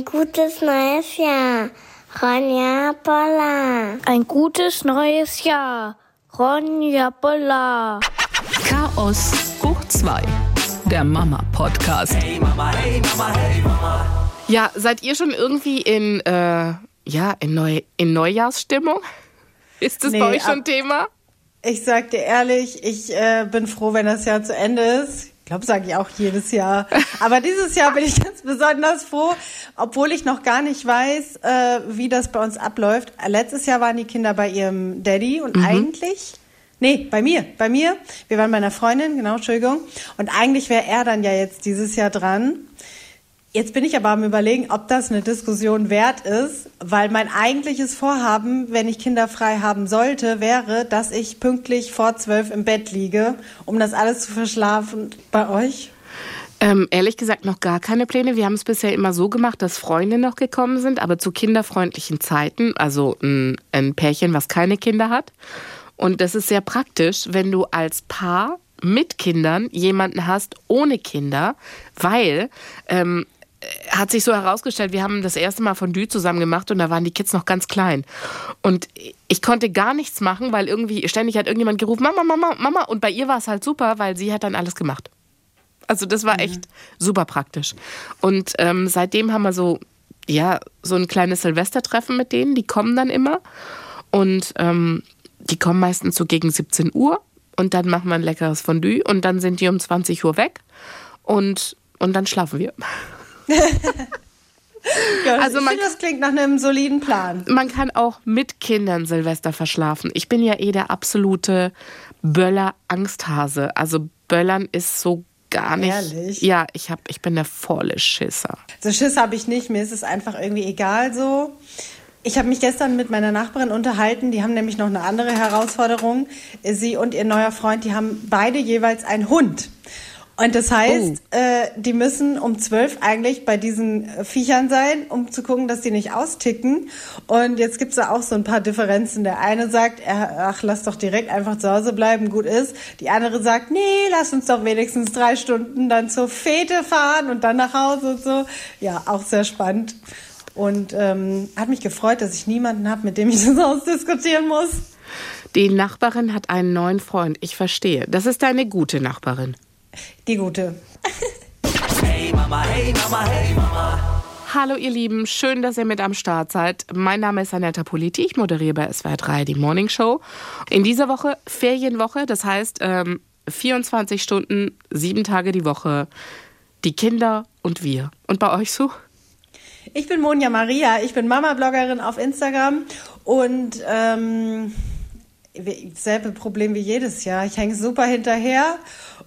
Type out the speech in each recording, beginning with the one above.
Ein gutes neues Jahr. Ronja Polla. Ein gutes neues Jahr. Ronja Polla. Chaos hoch 2. Der Mama-Podcast. Hey Mama, hey Mama, hey Mama. Ja, seid ihr schon irgendwie in, äh, ja, in, Neu in Neujahrsstimmung? Ist das nee, bei euch schon Thema? Ich sag dir ehrlich, ich äh, bin froh, wenn das Jahr zu Ende ist. Ich glaube, sage ich auch jedes Jahr. Aber dieses Jahr bin ich ganz besonders froh, obwohl ich noch gar nicht weiß, äh, wie das bei uns abläuft. Letztes Jahr waren die Kinder bei ihrem Daddy und mhm. eigentlich Nee, bei mir, bei mir. Wir waren bei einer Freundin, genau, Entschuldigung. Und eigentlich wäre er dann ja jetzt dieses Jahr dran. Jetzt bin ich aber am überlegen, ob das eine Diskussion wert ist, weil mein eigentliches Vorhaben, wenn ich Kinder frei haben sollte, wäre, dass ich pünktlich vor zwölf im Bett liege, um das alles zu verschlafen. Bei euch? Ähm, ehrlich gesagt noch gar keine Pläne. Wir haben es bisher immer so gemacht, dass Freunde noch gekommen sind, aber zu kinderfreundlichen Zeiten, also ein, ein Pärchen, was keine Kinder hat. Und das ist sehr praktisch, wenn du als Paar mit Kindern jemanden hast ohne Kinder, weil ähm, hat sich so herausgestellt, wir haben das erste Mal Fondue zusammen gemacht und da waren die Kids noch ganz klein. Und ich konnte gar nichts machen, weil irgendwie ständig hat irgendjemand gerufen, Mama, Mama, Mama. Und bei ihr war es halt super, weil sie hat dann alles gemacht. Also das war echt super praktisch. Und ähm, seitdem haben wir so, ja, so ein kleines Silvestertreffen mit denen, die kommen dann immer. Und ähm, die kommen meistens so gegen 17 Uhr und dann machen wir ein leckeres Fondue und dann sind die um 20 Uhr weg und, und dann schlafen wir. Ja, also man, finde, das klingt nach einem soliden Plan. Man kann auch mit Kindern Silvester verschlafen. Ich bin ja eh der absolute Böller-Angsthase. Also Böllern ist so gar nicht. Ehrlich? Ja, ich, hab, ich bin der volle Schisser. So Schiss habe ich nicht. Mir ist es einfach irgendwie egal so. Ich habe mich gestern mit meiner Nachbarin unterhalten. Die haben nämlich noch eine andere Herausforderung. Sie und ihr neuer Freund, die haben beide jeweils einen Hund. Und das heißt, oh. äh, die müssen um zwölf eigentlich bei diesen Viechern sein, um zu gucken, dass die nicht austicken. Und jetzt gibt's da auch so ein paar Differenzen. Der eine sagt, ach, lass doch direkt einfach zu Hause bleiben, gut ist. Die andere sagt, nee, lass uns doch wenigstens drei Stunden dann zur Fete fahren und dann nach Hause und so. Ja, auch sehr spannend. Und ähm, hat mich gefreut, dass ich niemanden habe, mit dem ich das ausdiskutieren muss. Die Nachbarin hat einen neuen Freund. Ich verstehe. Das ist deine gute Nachbarin. Die gute. Hey Mama, hey Mama, hey Mama. Hallo ihr Lieben, schön, dass ihr mit am Start seid. Mein Name ist Anetta Politi, ich moderiere bei SWR 3 die Morning Show. In dieser Woche Ferienwoche, das heißt ähm, 24 Stunden, sieben Tage die Woche, die Kinder und wir. Und bei euch so? Ich bin Monja Maria, ich bin Mama-Bloggerin auf Instagram und ähm, selbe Problem wie jedes Jahr. Ich hänge super hinterher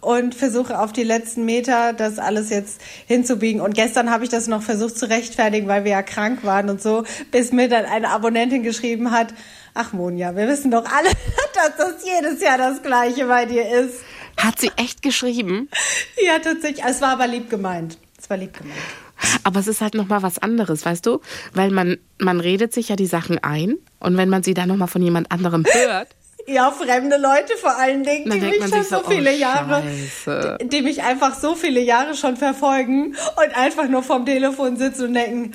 und versuche auf die letzten Meter das alles jetzt hinzubiegen. Und gestern habe ich das noch versucht zu rechtfertigen, weil wir ja krank waren und so, bis mir dann eine Abonnentin geschrieben hat, ach Monja, wir wissen doch alle, dass das jedes Jahr das gleiche bei dir ist. Hat sie echt geschrieben? ja, tatsächlich. Es war aber lieb gemeint. Es war lieb gemeint. Aber es ist halt nochmal was anderes, weißt du? Weil man, man redet sich ja die Sachen ein und wenn man sie dann nochmal von jemand anderem hört. Ja, fremde Leute vor allen Dingen, die mich schon so, so viele oh, Jahre, die, die, mich einfach so viele Jahre schon verfolgen und einfach nur vom Telefon sitzen und denken,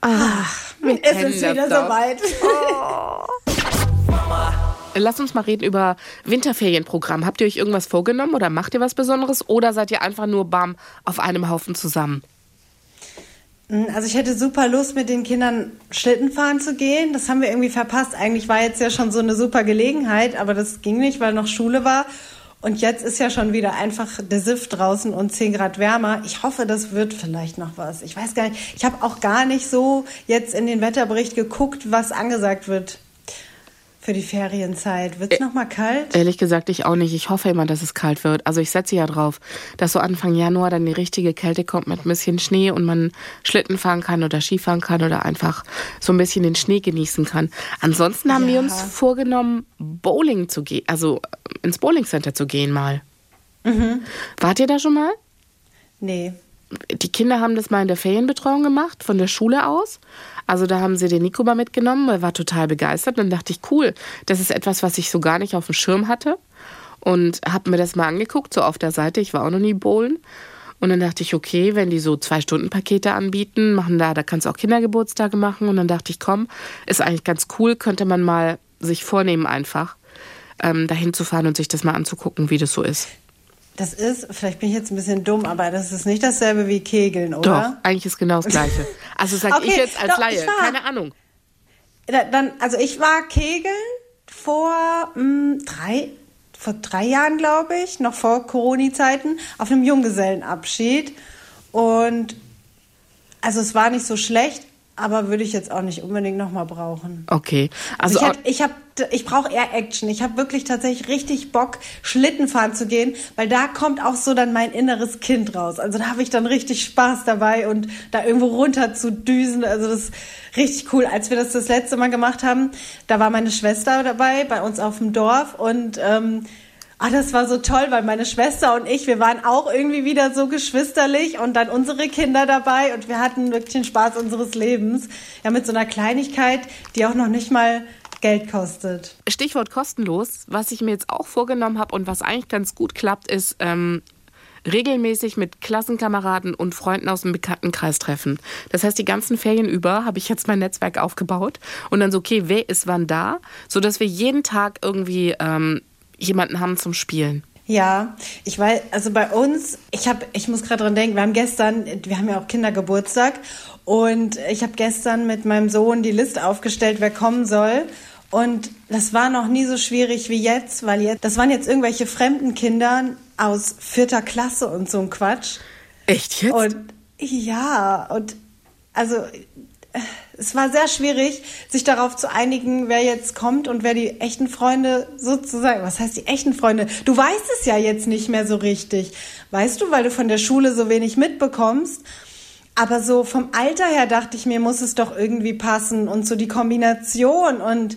ach, es ist wieder soweit. Oh. Lass uns mal reden über Winterferienprogramm. Habt ihr euch irgendwas vorgenommen oder macht ihr was Besonderes oder seid ihr einfach nur bam auf einem Haufen zusammen? Hm, also ich hätte super Lust, mit den Kindern Schlitten fahren zu gehen. Das haben wir irgendwie verpasst. Eigentlich war jetzt ja schon so eine super Gelegenheit, aber das ging nicht, weil noch Schule war. Und jetzt ist ja schon wieder einfach der Sift draußen und 10 Grad wärmer. Ich hoffe, das wird vielleicht noch was. Ich weiß gar nicht. Ich habe auch gar nicht so jetzt in den Wetterbericht geguckt, was angesagt wird für die Ferienzeit. Wird es noch mal kalt? Ehrlich gesagt, ich auch nicht. Ich hoffe immer, dass es kalt wird. Also ich setze ja drauf, dass so Anfang Januar dann die richtige Kälte kommt mit ein bisschen Schnee und man Schlitten fahren kann oder Skifahren kann oder einfach so ein bisschen den Schnee genießen kann. Ansonsten haben ja. wir uns vorgenommen, Bowling zu gehen, also ins Bowling Center zu gehen mal. Mhm. Wart ihr da schon mal? Nee. Die Kinder haben das mal in der Ferienbetreuung gemacht, von der Schule aus. Also da haben sie den Nico mal mitgenommen, er war total begeistert. Dann dachte ich, cool, das ist etwas, was ich so gar nicht auf dem Schirm hatte. Und habe mir das mal angeguckt, so auf der Seite. Ich war auch noch nie bowlen. Und dann dachte ich, okay, wenn die so zwei Stunden Pakete anbieten, machen da, da kannst du auch Kindergeburtstage machen. Und dann dachte ich, komm, ist eigentlich ganz cool, könnte man mal sich vornehmen einfach, ähm, dahin zu fahren und sich das mal anzugucken, wie das so ist. Das ist, vielleicht bin ich jetzt ein bisschen dumm, aber das ist nicht dasselbe wie Kegeln, oder? Doch, eigentlich ist genau das Gleiche. Also sag Okay, ich jetzt als doch, Laie, war- keine Ahnung. Da- Dann, also ich war Kegeln vor mh, drei, vor drei Jahren, glaube ich, noch vor Corona-Zeiten, auf einem Junggesellenabschied. Und also es war nicht so schlecht, aber würde ich jetzt auch nicht unbedingt nochmal brauchen. Okay, Also, also, ich, hab, ich, hab, ich brauche eher Action. Ich habe wirklich tatsächlich richtig Bock, Schlitten fahren zu gehen, weil da kommt auch so dann mein inneres Kind raus. Also da habe ich dann richtig Spaß dabei und da irgendwo runter zu düsen. Also das ist richtig cool. Als wir das das letzte Mal gemacht haben, da war meine Schwester dabei bei uns auf dem Dorf und ähm, Ah, das war so toll, weil meine Schwester und ich, wir waren auch irgendwie wieder so geschwisterlich und dann unsere Kinder dabei und wir hatten wirklich den Spaß unseres Lebens. Ja, mit so einer Kleinigkeit, die auch noch nicht mal Geld kostet. Stichwort kostenlos, was ich mir jetzt auch vorgenommen habe und was eigentlich ganz gut klappt, ist ähm, regelmäßig mit Klassenkameraden und Freunden aus dem Bekanntenkreis treffen. Das heißt, die ganzen Ferien über habe ich jetzt mein Netzwerk aufgebaut und dann so, okay, wer ist wann da, sodass wir jeden Tag irgendwie ähm, jemanden haben zum Spielen. Ja, ich weiß, also bei uns, ich habe, ich muss gerade dran denken, wir haben gestern, wir haben ja auch Kindergeburtstag und ich habe gestern mit meinem Sohn die Liste aufgestellt, wer kommen soll. Und das war noch nie so schwierig wie jetzt, weil jetzt, das waren jetzt irgendwelche fremden Kinder aus vierter Klasse und so ein Quatsch. Echt jetzt? Und ja, und also äh, es war sehr schwierig, sich darauf zu einigen, wer jetzt kommt und wer die echten Freunde sozusagen, was heißt die echten Freunde? Du weißt es ja jetzt nicht mehr so richtig. Weißt du, weil du von der Schule so wenig mitbekommst. Aber so vom Alter her dachte ich mir, muss es doch irgendwie passen und so die Kombination und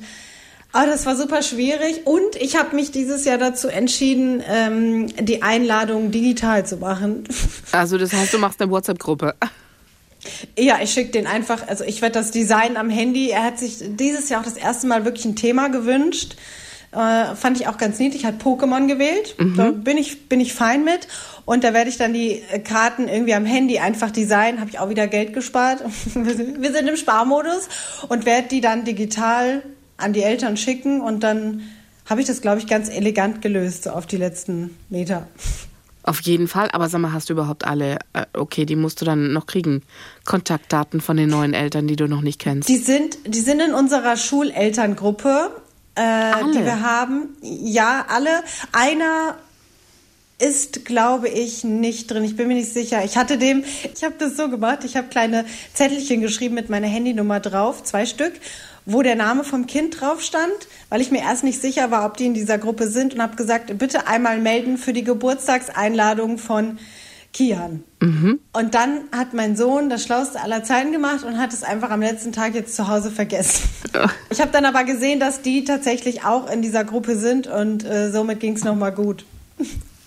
Oh, das war super schwierig und ich habe mich dieses Jahr dazu entschieden, ähm, die Einladung digital zu machen. also das heißt, du machst eine WhatsApp-Gruppe. Ja, ich schicke den einfach, also ich werde das Design am Handy, er hat sich dieses Jahr auch das erste Mal wirklich ein Thema gewünscht. Äh, fand ich auch ganz niedlich, hat Pokémon gewählt. Da bin ich, bin ich fein mit. Und da werde ich dann die äh, Karten irgendwie am Handy einfach designen, habe ich auch wieder Geld gespart. Wir sind im Sparmodus und werde die dann digital an die Eltern schicken und dann habe ich das, glaube ich, ganz elegant gelöst, so auf die letzten Meter. Auf jeden Fall, aber sag mal, hast du überhaupt alle, äh, okay, die musst du dann noch kriegen, Kontaktdaten von den neuen Eltern, die du noch nicht kennst. Die sind, die sind in unserer Schulelterngruppe, äh, die wir haben. Ja, alle. Einer ist, glaube ich, nicht drin. Ich bin mir nicht sicher. Ich hatte dem, ich habe das so gemacht. Ich habe kleine Zettelchen geschrieben mit meiner Handynummer drauf, zwei Stück, wo der Name vom Kind drauf stand, weil ich mir erst nicht sicher war, ob die in dieser Gruppe sind und habe gesagt, bitte einmal melden für die Geburtstagseinladung von Kian. Und dann hat mein Sohn das Schlauste aller Zeiten gemacht und hat es einfach am letzten Tag jetzt zu Hause vergessen. Ich habe dann aber gesehen, dass die tatsächlich auch in dieser Gruppe sind und äh, somit ging es nochmal gut.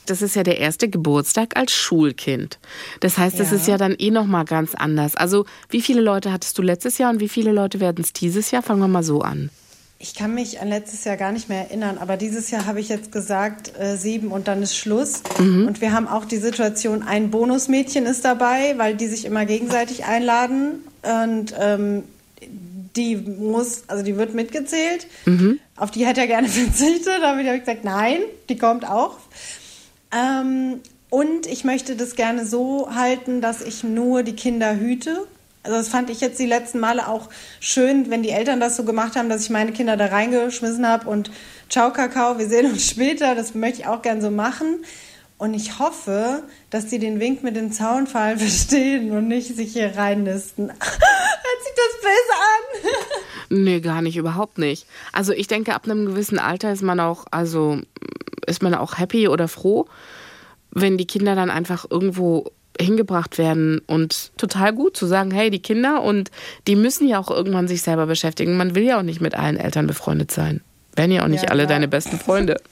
Das ist ja der erste Geburtstag als Schulkind. Das heißt, das Ja. ist ja dann eh noch mal ganz anders. Also, wie viele Leute hattest du letztes Jahr und wie viele Leute werden es dieses Jahr? Fangen wir mal so an. Ich kann mich an letztes Jahr gar nicht mehr erinnern, aber dieses Jahr habe ich jetzt gesagt, äh, sieben und dann ist Schluss. Und wir haben auch die Situation, ein Bonusmädchen ist dabei, weil die sich immer gegenseitig einladen. Und ähm, die muss, also die wird mitgezählt. Auf die hätte er gerne verzichtet, aber ich habe gesagt, nein, die kommt auch. Ähm, und ich möchte das gerne so halten, dass ich nur die Kinder hüte. Also das fand ich jetzt die letzten Male auch schön, wenn die Eltern das so gemacht haben, dass ich meine Kinder da reingeschmissen habe und ciao Kakao, wir sehen uns später. Das möchte ich auch gern so machen. Und ich hoffe, dass die den Wink mit dem Zaunfall verstehen und nicht sich hier reinnisten. Hört sich das besser an? Nee, gar nicht, überhaupt nicht. Also, ich denke, ab einem gewissen Alter ist man auch, also, ist man auch happy oder froh, wenn die Kinder dann einfach irgendwo hingebracht werden und total gut zu sagen, hey, die Kinder und die müssen ja auch irgendwann sich selber beschäftigen. Man will ja auch nicht mit allen Eltern befreundet sein. Werden ja auch nicht Ja, alle klar. deine besten Freunde.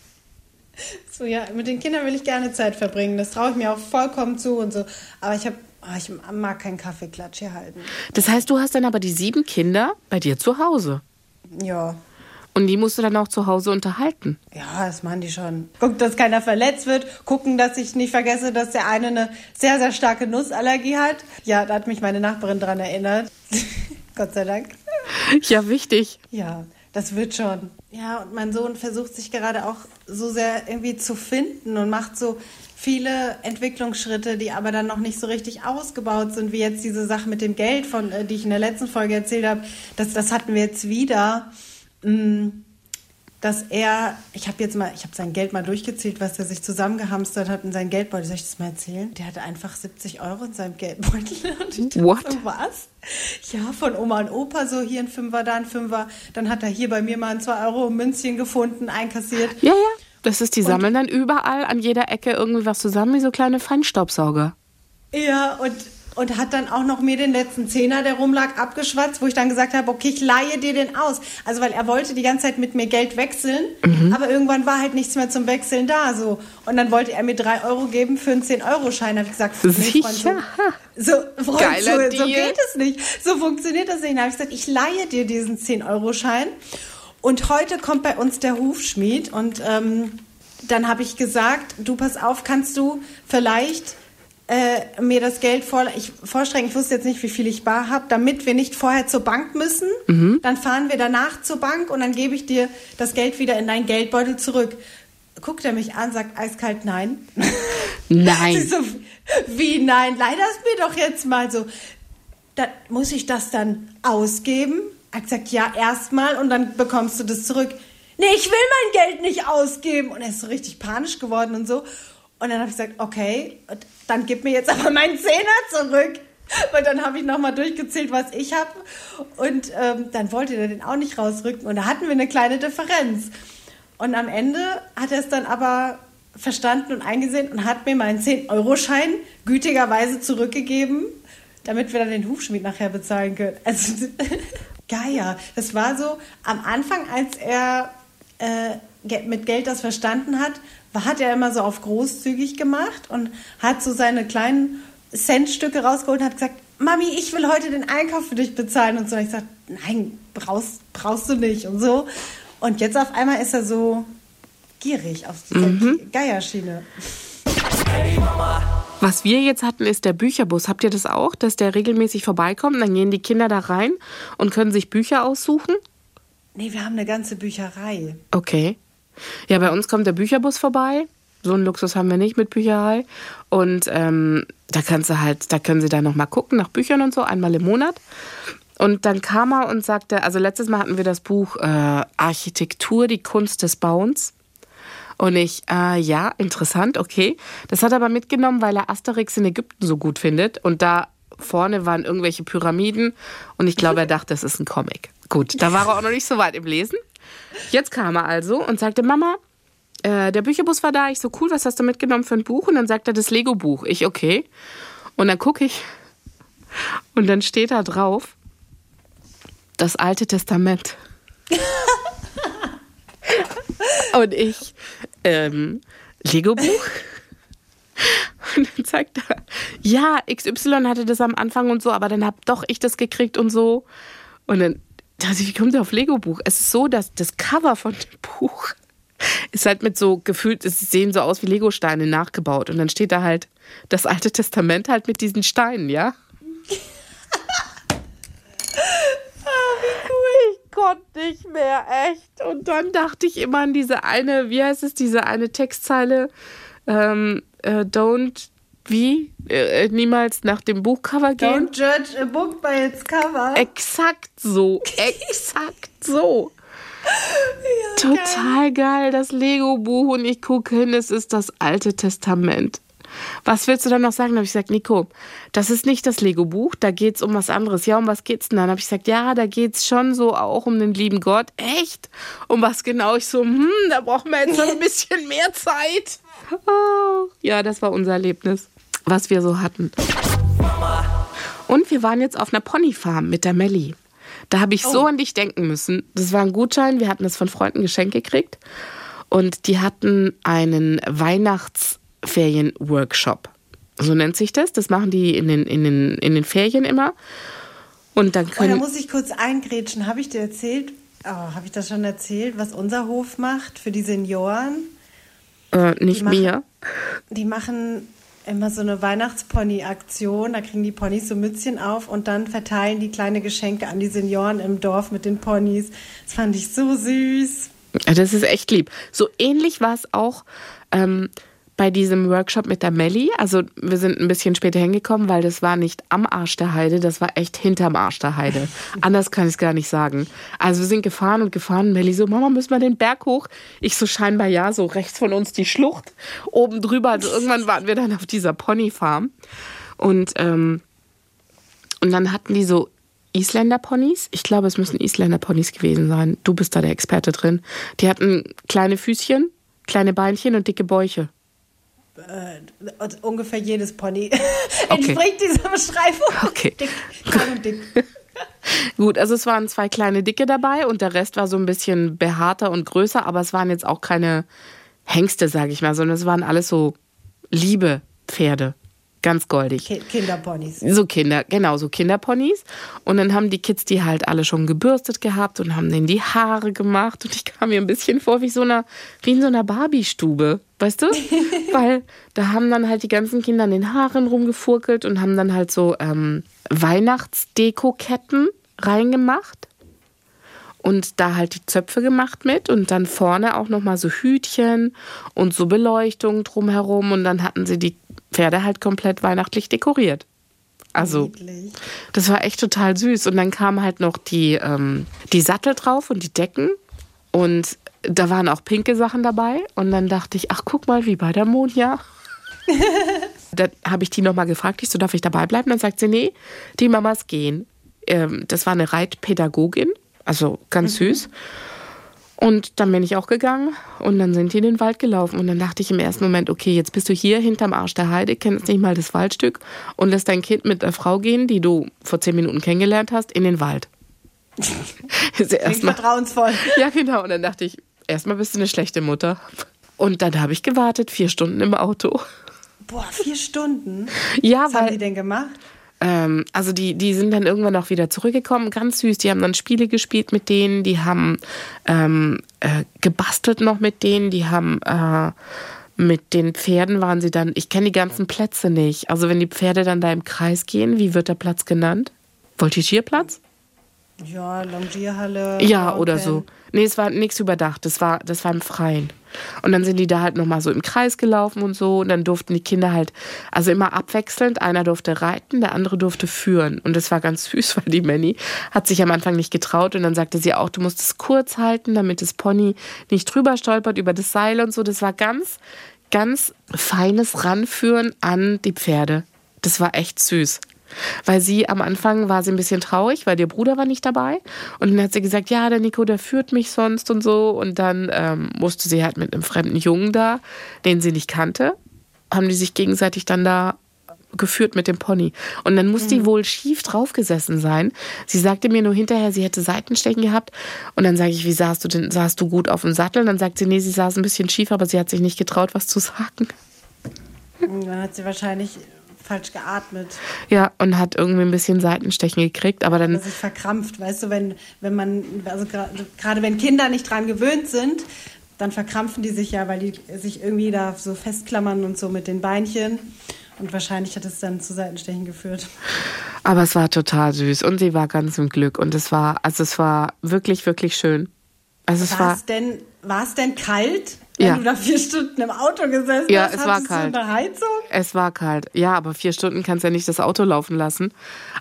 So, ja, mit den Kindern will ich gerne Zeit verbringen. Das traue ich mir auch vollkommen zu und so. Aber ich habe, ich mag keinen Kaffeeklatsch hier halten. Das heißt, du hast dann aber die sieben Kinder bei dir zu Hause. Ja. Und die musst du dann auch zu Hause unterhalten. Ja, das machen die schon. Gucken, dass keiner verletzt wird. Gucken, dass ich nicht vergesse, dass der eine eine sehr, sehr starke Nussallergie hat. Ja, da hat mich meine Nachbarin dran erinnert. Gott sei Dank. Ja, wichtig. Ja, das wird schon. Ja, und mein Sohn versucht sich gerade auch so sehr irgendwie zu finden und macht so viele Entwicklungsschritte, die aber dann noch nicht so richtig ausgebaut sind, wie jetzt diese Sache mit dem Geld, von, äh, die ich in der letzten Folge erzählt habe. Das, das hatten wir jetzt wieder. Mm, dass er, ich habe jetzt mal, ich habe sein Geld mal durchgezählt, was er sich zusammengehamstert hat in seinen Geldbeutel. Soll ich das mal erzählen? Der hatte einfach 70 Euro in seinem Geldbeutel. Und ich dachte, What? was? Ja, von Oma und Opa so hier ein Fünfer, da ein Fünfer. Dann hat er hier bei mir mal ein 2 Euro Münzchen gefunden, einkassiert. Ja, ja. Das ist, die sammeln dann überall an jeder Ecke irgendwie was zusammen, wie so kleine Feinstaubsauger. Ja, und, und hat dann auch noch mir den letzten Zehner, der rumlag, abgeschwatzt, wo ich dann gesagt habe, okay, ich leihe dir den aus. Also, weil er wollte die ganze Zeit mit mir Geld wechseln, aber irgendwann war halt nichts mehr zum Wechseln da, so. Und dann wollte er mir drei Euro geben für einen 10-Euro-Schein. habe ich gesagt, nee, Freund, so, Sicher. so, Freund, so, so geht es nicht. So funktioniert das nicht. Dann habe ich gesagt, ich leihe dir diesen 10-Euro-Schein. Und heute kommt bei uns der Hufschmied und ähm, dann habe ich gesagt, du pass auf, kannst du vielleicht äh, mir das Geld vor, ich, vorstrecken, ich wusste jetzt nicht, wie viel ich bar habe, damit wir nicht vorher zur Bank müssen. Dann fahren wir danach zur Bank und dann gebe ich dir das Geld wieder in deinen Geldbeutel zurück. Guckt er mich an, sagt eiskalt nein. Nein. so, wie nein? Leider ist mir doch jetzt mal so. Da, muss ich das dann ausgeben? Er gesagt, ja, erstmal und dann bekommst du das zurück. Nee, ich will mein Geld nicht ausgeben. Und er ist so richtig panisch geworden und so. Und dann habe ich gesagt, okay, und dann gib mir jetzt aber meinen Zehner zurück. Weil dann habe ich nochmal durchgezählt, was ich habe. Und ähm, dann wollte er den auch nicht rausrücken. Und da hatten wir eine kleine Differenz. Und am Ende hat er es dann aber verstanden und eingesehen und hat mir meinen 10-Euro-Schein gütigerweise zurückgegeben, damit wir dann den Hufschmied nachher bezahlen können. Also, Geier. Das war so am Anfang, als er äh, mit Geld das verstanden hat, hat er immer so auf großzügig gemacht und hat so seine kleinen Centstücke rausgeholt und hat gesagt, Mami, ich will heute den Einkauf für dich bezahlen und so. Und ich sagte, nein, brauchst, brauchst du nicht und so. Und jetzt auf einmal ist er so gierig auf dieser Geierschiene. Was wir jetzt hatten, ist der Bücherbus. Habt ihr das auch, dass der regelmäßig vorbeikommt? Und dann gehen die Kinder da rein und können sich Bücher aussuchen? Nee, wir haben eine ganze Bücherei. Okay. Ja, bei uns kommt der Bücherbus vorbei. So einen Luxus haben wir nicht mit Bücherei. Und ähm, da kannst du halt, da können sie dann noch mal gucken nach Büchern und so, einmal im Monat. Und dann kam er und sagte, also letztes Mal hatten wir das Buch äh, Architektur, die Kunst des Bauens. Und ich, äh, ja, interessant, okay. Das hat er aber mitgenommen, weil er Asterix in Ägypten so gut findet. Und da vorne waren irgendwelche Pyramiden. Und ich glaube, er dachte, das ist ein Comic. Gut, da war er auch noch nicht so weit im Lesen. Jetzt kam er also und sagte, Mama, äh, der Bücherbus war da. Ich so, cool, was hast du mitgenommen für ein Buch? Und dann sagt er, das Lego-Buch. Ich, okay. Und dann gucke ich. Und dann steht da drauf, das Alte Testament. Und ich, ähm, Lego-Buch? Und dann sagt er, ja, XY hatte das am Anfang und so, aber dann hab doch ich das gekriegt und so. Und dann ich, wie kommt der auf Lego-Buch? Es ist so, dass das Cover von dem Buch ist halt mit so gefühlt, es sehen so aus wie Lego-Steine nachgebaut. Und dann steht da halt das Alte Testament halt mit diesen Steinen, ja? Ich konnte nicht mehr, echt. Und dann dachte ich immer an diese eine, wie heißt es, diese eine Textzeile, ähm, äh, don't, wie, äh, niemals nach dem Buchcover gehen. Don't judge a book by its cover. Exakt so, exakt so. Total geil, das Lego-Buch und ich gucke hin, es ist das Alte Testament. Was willst du dann noch sagen? Da habe ich gesagt, Nico, das ist nicht das Lego-Buch, da geht es um was anderes. Ja, um was geht's denn dann? Da habe ich gesagt, ja, da geht es schon so auch um den lieben Gott. Echt? Um was genau? Ich so, hm, da brauchen wir jetzt noch ein bisschen mehr Zeit. Oh, ja, das war unser Erlebnis, was wir so hatten. Und wir waren jetzt auf einer Ponyfarm mit der Melli. Da habe ich so an dich denken müssen. Das war ein Gutschein, wir hatten das von Freunden geschenkt gekriegt. Und die hatten einen Weihnachtsferien-Workshop. So nennt sich das. Das machen die in den, in den, in den Ferien immer. Und dann Oh, da können. muss ich kurz eingrätschen. Habe ich dir erzählt, Oh, Habe ich das schon erzählt, was unser Hof macht für die Senioren? Äh, nicht Die machen- mir. Die machen immer so eine Weihnachtspony-Aktion. Da kriegen die Ponys so Mützchen auf und dann verteilen die kleine Geschenke an die Senioren im Dorf mit den Ponys. Das fand ich so süß. Das ist echt lieb. So ähnlich war es auch ähm, bei diesem Workshop mit der Melli. Also wir sind ein bisschen später hingekommen, weil das war nicht am Arsch der Heide, das war echt hinterm Arsch der Heide. Anders kann ich es gar nicht sagen. Also wir sind gefahren und gefahren. Melli so, Mama, müssen wir den Berg hoch? Ich so scheinbar ja, so rechts von uns die Schlucht, oben drüber. Also irgendwann waren wir dann auf dieser Ponyfarm. Und, ähm, und dann hatten die so Isländer-Ponys. Ich glaube, es müssen Isländer-Ponys gewesen sein. Du bist da der Experte drin. Die hatten kleine Füßchen, kleine Beinchen und dicke Bäuche. Und ungefähr jedes Pony Okay. entspricht dieser Beschreibung. Okay. Dick, klein und dick. Gut, also es waren zwei kleine Dicke dabei und der Rest war so ein bisschen behaarter und größer, aber es waren jetzt auch keine Hengste, sage ich mal, sondern es waren alles so liebe Pferde. Ganz goldig. Ki- Kinderponys. So Kinder, genau, so Kinderponys. Und dann haben die Kids die halt alle schon gebürstet gehabt und haben denen die Haare gemacht. Und ich kam mir ein bisschen vor wie so einer, wie in so einer Barbie-Stube, weißt du? Weil da haben dann halt die ganzen Kinder an den Haaren rumgefurkelt und haben dann halt so ähm, Weihnachtsdeko-Ketten reingemacht und da halt die Zöpfe gemacht mit und dann vorne auch noch mal so Hütchen und so Beleuchtung drumherum und dann hatten sie die Pferde halt komplett weihnachtlich dekoriert. Also das war echt total süß und dann kam halt noch die ähm, die Sattel drauf und die Decken und da waren auch pinke Sachen dabei und dann dachte ich, ach guck mal, wie bei der Monja. da habe ich die nochmal gefragt, ich so, darf ich dabei bleiben? Dann sagt sie, nee, die Mamas gehen. Ähm, das war eine Reitpädagogin, also ganz süß. Und dann bin ich auch gegangen und dann sind die in den Wald gelaufen. Und dann dachte ich im ersten Moment, okay, jetzt bist du hier hinterm Arsch der Heide, kennst nicht mal das Waldstück und lässt dein Kind mit der Frau gehen, die du vor zehn Minuten kennengelernt hast, in den Wald. Ist ja erstmal vertrauensvoll. ja, genau. Und dann dachte ich, erstmal bist du eine schlechte Mutter. Und dann habe ich gewartet, vier Stunden im Auto. Boah, vier Stunden. Ja, Was haben die weil, denn gemacht? ähm, also die, die sind dann irgendwann auch wieder zurückgekommen, ganz süß. Die haben dann Spiele gespielt mit denen, die haben ähm, äh, gebastelt noch mit denen, die haben äh, mit den Pferden waren sie dann, ich kenne die ganzen Plätze nicht. Also wenn die Pferde dann da im Kreis gehen, wie wird der Platz genannt? Voltigierplatz? Ja, Longierhalle. Ja, oder so. Nee, es war nichts überdacht. Das war, das war im Freien. Und dann sind die da halt nochmal so im Kreis gelaufen und so. Und dann durften die Kinder halt, also immer abwechselnd. Einer durfte reiten, der andere durfte führen. Und das war ganz süß, weil die Manny hat sich am Anfang nicht getraut. Und dann sagte sie auch, du musst es kurz halten, damit das Pony nicht drüber stolpert über das Seil und so. Das war ganz, ganz feines Ranführen an die Pferde. Das war echt süß. Weil sie am Anfang war sie ein bisschen traurig, weil ihr Bruder war nicht dabei. Und dann hat sie gesagt, ja, der Nico, der führt mich sonst und so. Und dann ähm, musste sie halt mit einem fremden Jungen da, den sie nicht kannte, haben die sich gegenseitig dann da geführt mit dem Pony. Und dann muss die wohl schief draufgesessen sein. Sie sagte mir nur hinterher, sie hätte Seitenstechen gehabt. Und dann sage ich, wie saßt du denn? Saßt du gut auf dem Sattel? Und dann sagt sie, nee, sie saß ein bisschen schief, aber sie hat sich nicht getraut, was zu sagen. Dann hat sie wahrscheinlich falsch geatmet. Ja, und hat irgendwie ein bisschen Seitenstechen gekriegt. Aber dann Oder sich verkrampft, weißt du, wenn, wenn man, also gerade wenn Kinder nicht dran gewöhnt sind, dann verkrampfen die sich ja, weil die sich irgendwie da so festklammern und so mit den Beinchen. Und wahrscheinlich hat es dann zu Seitenstechen geführt. Aber es war total süß und sie war ganz im Glück und es war, also es war wirklich, wirklich schön. Also es War war, es denn, war es denn kalt, wenn Ja. du da vier Stunden im Auto gesessen Ja, hast? es war kalt. Du eine Heizung? es war kalt. Ja, aber vier Stunden kannst ja nicht das Auto laufen lassen.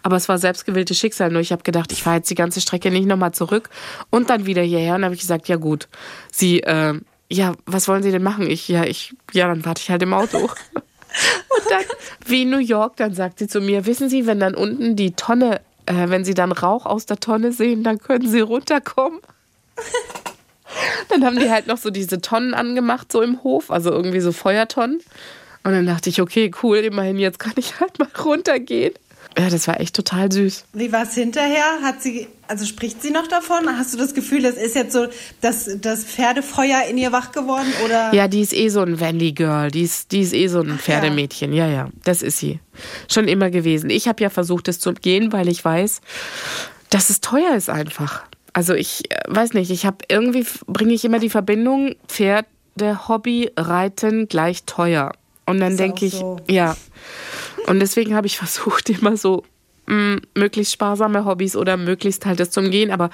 Aber es war selbstgewähltes Schicksal. Nur ich habe gedacht, ich fahre jetzt die ganze Strecke nicht nochmal zurück und dann wieder hierher. Und habe ich gesagt, ja gut, sie, äh, ja, was wollen Sie denn machen? Ich, ja, ich, ja, dann warte ich halt im Auto. Und dann, wie in New York, dann sagt sie zu mir, wissen Sie, wenn dann unten die Tonne, äh, wenn Sie dann Rauch aus der Tonne sehen, dann können Sie runterkommen. Dann haben die halt noch so diese Tonnen angemacht, so im Hof, also irgendwie so Feuertonnen. Und dann dachte ich, okay, cool, immerhin jetzt kann ich halt mal runtergehen. Ja, das war echt total süß. Wie war es hinterher? Hat sie, also spricht sie noch davon? Hast du das Gefühl, das ist jetzt so das, das Pferdefeuer in ihr wach geworden? Oder? Ja, die ist eh so ein Valley Girl. Die ist, die ist eh so ein Pferdemädchen. Ja, ja, das ist sie. Schon immer gewesen. Ich habe ja versucht, es zu umgehen, weil ich weiß, dass es teuer ist einfach. Also ich äh, weiß nicht, ich habe irgendwie bringe ich immer die Verbindung Pferde, Hobby, Reiten gleich teuer. Und dann denke ich, so. ja. Und deswegen habe ich versucht, immer so mh, möglichst sparsame Hobbys oder möglichst halt das zu umgehen. Aber,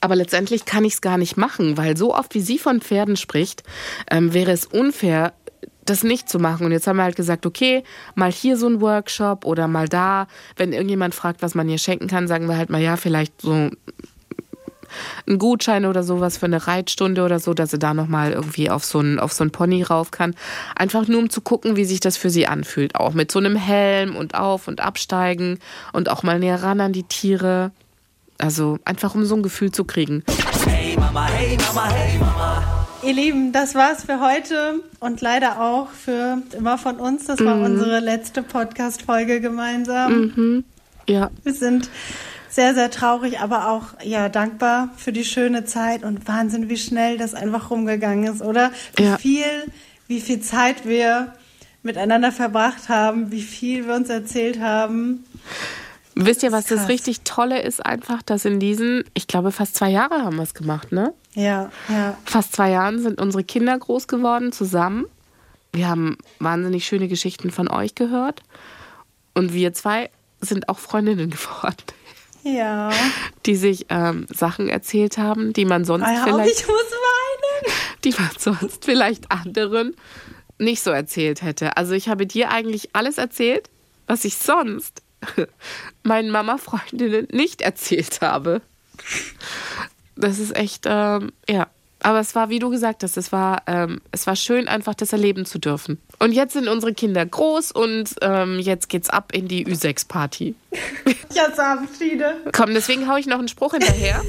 aber letztendlich kann ich es gar nicht machen, weil so oft wie sie von Pferden spricht, ähm, wäre es unfair, das nicht zu machen. Und jetzt haben wir halt gesagt, okay, mal hier so ein Workshop oder mal da. Wenn irgendjemand fragt, was man ihr schenken kann, sagen wir halt mal, ja, vielleicht so einen Gutschein oder sowas für eine Reitstunde oder so, dass sie da nochmal irgendwie auf so, ein, auf so ein Pony rauf kann. Einfach nur, um zu gucken, wie sich das für sie anfühlt. Auch mit so einem Helm und auf- und absteigen und auch mal näher ran an die Tiere. Also einfach, um so ein Gefühl zu kriegen. Ihr Lieben, das war's für heute und leider auch für immer von uns. Das Mhm. war unsere letzte Podcast-Folge gemeinsam. Ja, Wir sind sehr, sehr traurig, aber auch ja dankbar für die schöne Zeit und Wahnsinn, wie schnell das einfach rumgegangen ist, oder? Wie Ja. viel, wie viel Zeit wir miteinander verbracht haben, wie viel wir uns erzählt haben. Wisst ihr, was das richtig Tolle ist? Einfach, dass in diesen, ich glaube, fast zwei Jahre haben wir es gemacht, ne? Ja, ja. Fast zwei Jahren sind unsere Kinder groß geworden zusammen. Wir haben wahnsinnig schöne Geschichten von euch gehört. Und wir zwei sind auch Freundinnen geworden, Ja. die sich ähm, Sachen erzählt haben, die man sonst Ah ja, vielleicht ich muss weinen. die man sonst vielleicht anderen nicht so erzählt hätte. Also ich habe dir eigentlich alles erzählt, was ich sonst meinen Mama-Freundinnen nicht erzählt habe. Das ist echt, ähm, ja. Aber es war, wie du gesagt hast, es war, ähm, es war schön, einfach das erleben zu dürfen. Und jetzt sind unsere Kinder groß und ähm, jetzt geht's ab in die Ü6-Party. Ich hasse Abschiede. Komm, deswegen haue ich noch einen Spruch hinterher.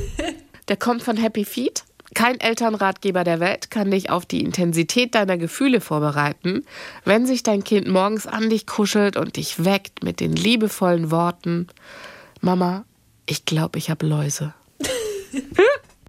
Der kommt von Happy Feet. Kein Elternratgeber der Welt kann dich auf die Intensität deiner Gefühle vorbereiten, wenn sich dein Kind morgens an dich kuschelt und dich weckt mit den liebevollen Worten: Mama, ich glaube, ich habe Läuse.